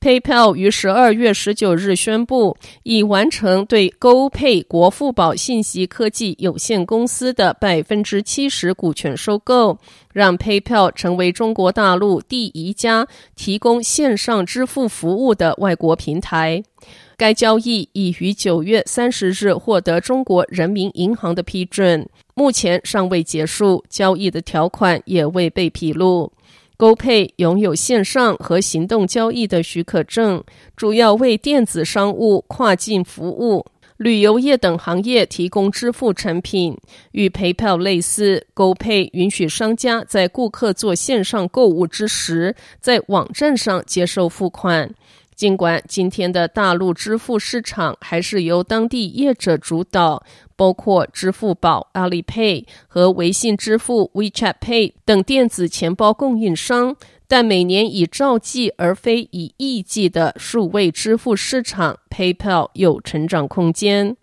PayPal 于十二月十九日宣布，已完成对 GoPay 国富宝信息科技有限公司的百分之七十股权收购，让 PayPal 成为中国大陆第一家提供线上支付服务的外国平台。该交易已于九月三十日获得中国人民银行的批准，目前尚未结束，交易的条款也未被披露。GoPay 拥有线上和行动交易的许可证，主要为电子商务、跨境服务、旅游业等行业提供支付产品。与 PayPal 类似，GoPay 允许商家在顾客做线上购物之时，在网站上接受付款。尽管今天的大陆支付市场还是由当地业者主导，包括支付宝、阿里 Pay 和微信支付 WeChat Pay 等电子钱包供应商，但每年以兆计而非以亿计的数位支付市场，PayPal 有成长空间。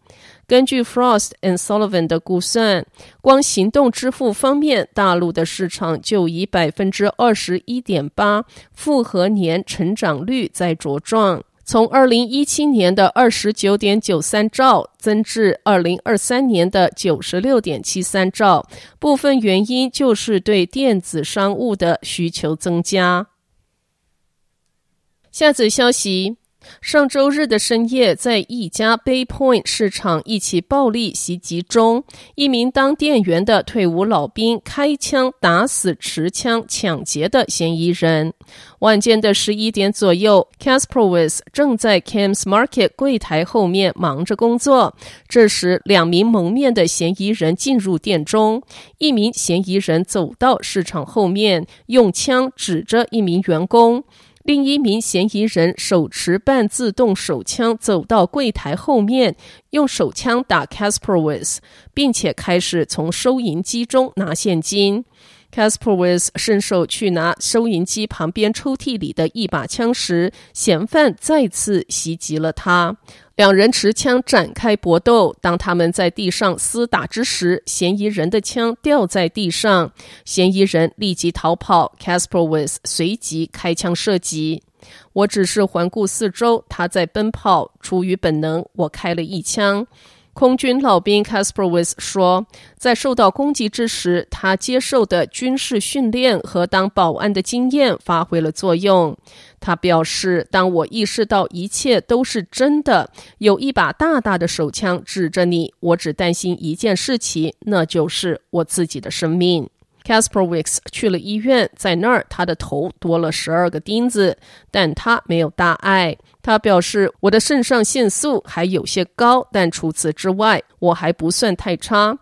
根据 Frost and Sullivan 的估算，光行动支付方面，大陆的市场就以百分之二十一点八复合年成长率在茁壮，从二零一七年的二十九点九三兆增至二零二三年的九十六点七三兆。部分原因就是对电子商务的需求增加。下则消息。上周日的深夜，在一家 Bay Point 市场一起暴力袭击中，一名当店员的退伍老兵开枪打死持枪抢劫的嫌疑人。晚间的十一点左右，Kasprowitz 正在 Cam's Market 柜台后面忙着工作。这时，两名蒙面的嫌疑人进入店中，一名嫌疑人走到市场后面，用枪指着一名员工。另一名嫌疑人手持半自动手枪走到柜台后面，用手枪打 Casper，with 并且开始从收银机中拿现金。Kasprowitz 伸手去拿收银机旁边抽屉里的一把枪时，嫌犯再次袭击了他。两人持枪展开搏斗。当他们在地上厮打之时，嫌疑人的枪掉在地上，嫌疑人立即逃跑。Kasprowitz 随即开枪射击。我只是环顾四周，他在奔跑。出于本能，我开了一枪。空军老兵 Kasprowitz 说，在受到攻击之时，他接受的军事训练和当保安的经验发挥了作用。他表示，当我意识到一切都是真的，有一把大大的手枪指着你，我只担心一件事情，那就是我自己的生命。Kasprowitz 去了医院，在那儿他的头多了十二个钉子，但他没有大碍。他表示：“我的肾上腺素还有些高，但除此之外，我还不算太差。”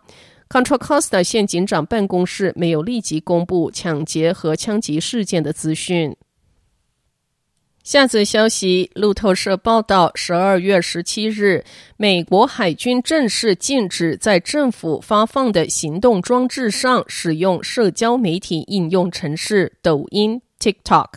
Control Costa 县警长办公室没有立即公布抢劫和枪击事件的资讯。下则消息，路透社报道，十二月十七日，美国海军正式禁止在政府发放的行动装置上使用社交媒体应用程式抖音 （TikTok），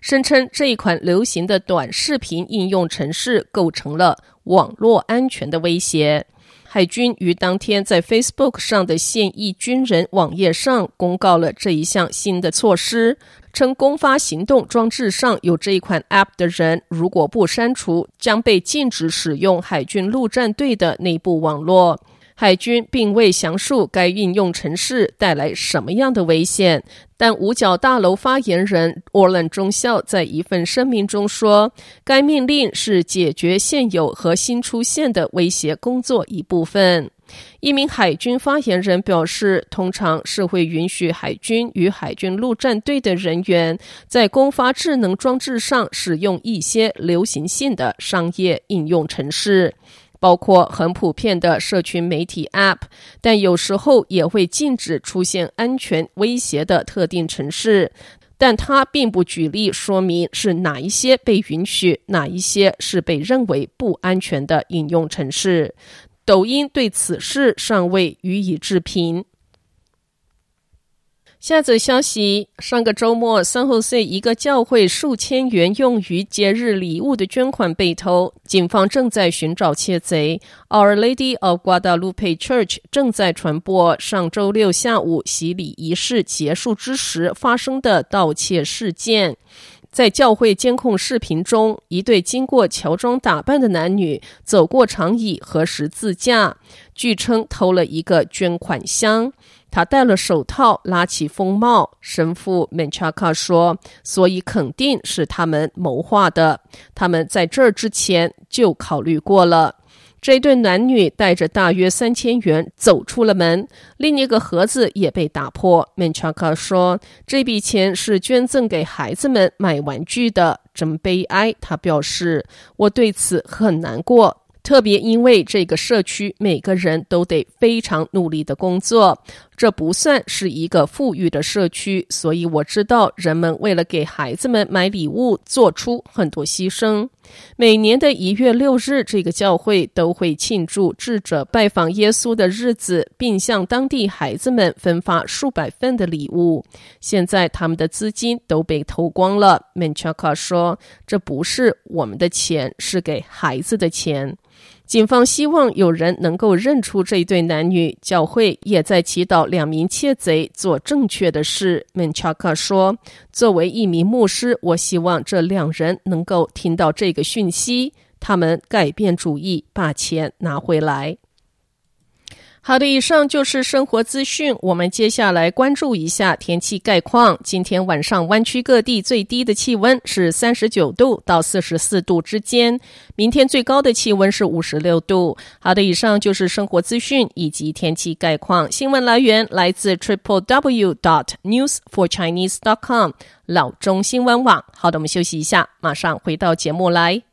声称这一款流行的短视频应用程式构成了网络安全的威胁。海军于当天在 Facebook 上的现役军人网页上公告了这一项新的措施。称公发行动装置上有这一款 App 的人，如果不删除，将被禁止使用海军陆战队的内部网络。海军并未详述该应用程式带来什么样的危险，但五角大楼发言人奥兰中校在一份声明中说，该命令是解决现有和新出现的威胁工作一部分。一名海军发言人表示，通常是会允许海军与海军陆战队的人员在公发智能装置上使用一些流行性的商业应用程式，包括很普遍的社群媒体 App，但有时候也会禁止出现安全威胁的特定城市。但它并不举例说明是哪一些被允许，哪一些是被认为不安全的应用城市。抖音对此事尚未予以置评。下则消息：上个周末，三后 C 一个教会数千元用于节日礼物的捐款被偷，警方正在寻找窃贼。Our Lady of Guadalupe Church 正在传播上周六下午洗礼仪式结束之时发生的盗窃事件。在教会监控视频中，一对经过乔装打扮的男女走过长椅和十字架，据称偷了一个捐款箱。他戴了手套，拉起风帽。神父曼查卡说：“所以肯定是他们谋划的。他们在这儿之前就考虑过了。”这对男女带着大约三千元走出了门，另一个盒子也被打破。Menchaca 说：“这笔钱是捐赠给孩子们买玩具的，真悲哀。”他表示：“我对此很难过。”特别因为这个社区每个人都得非常努力的工作，这不算是一个富裕的社区，所以我知道人们为了给孩子们买礼物做出很多牺牲。每年的一月六日，这个教会都会庆祝智者拜访耶稣的日子，并向当地孩子们分发数百份的礼物。现在他们的资金都被偷光了。Menchaca 说：“这不是我们的钱，是给孩子的钱。”警方希望有人能够认出这一对男女，教会也在祈祷两名窃贼做正确的事。门查卡说：“作为一名牧师，我希望这两人能够听到这个讯息，他们改变主意，把钱拿回来。”好的，以上就是生活资讯。我们接下来关注一下天气概况。今天晚上湾区各地最低的气温是三十九度到四十四度之间，明天最高的气温是五十六度。好的，以上就是生活资讯以及天气概况。新闻来源来自 triple w dot news for chinese dot com 老中新闻网。好的，我们休息一下，马上回到节目来。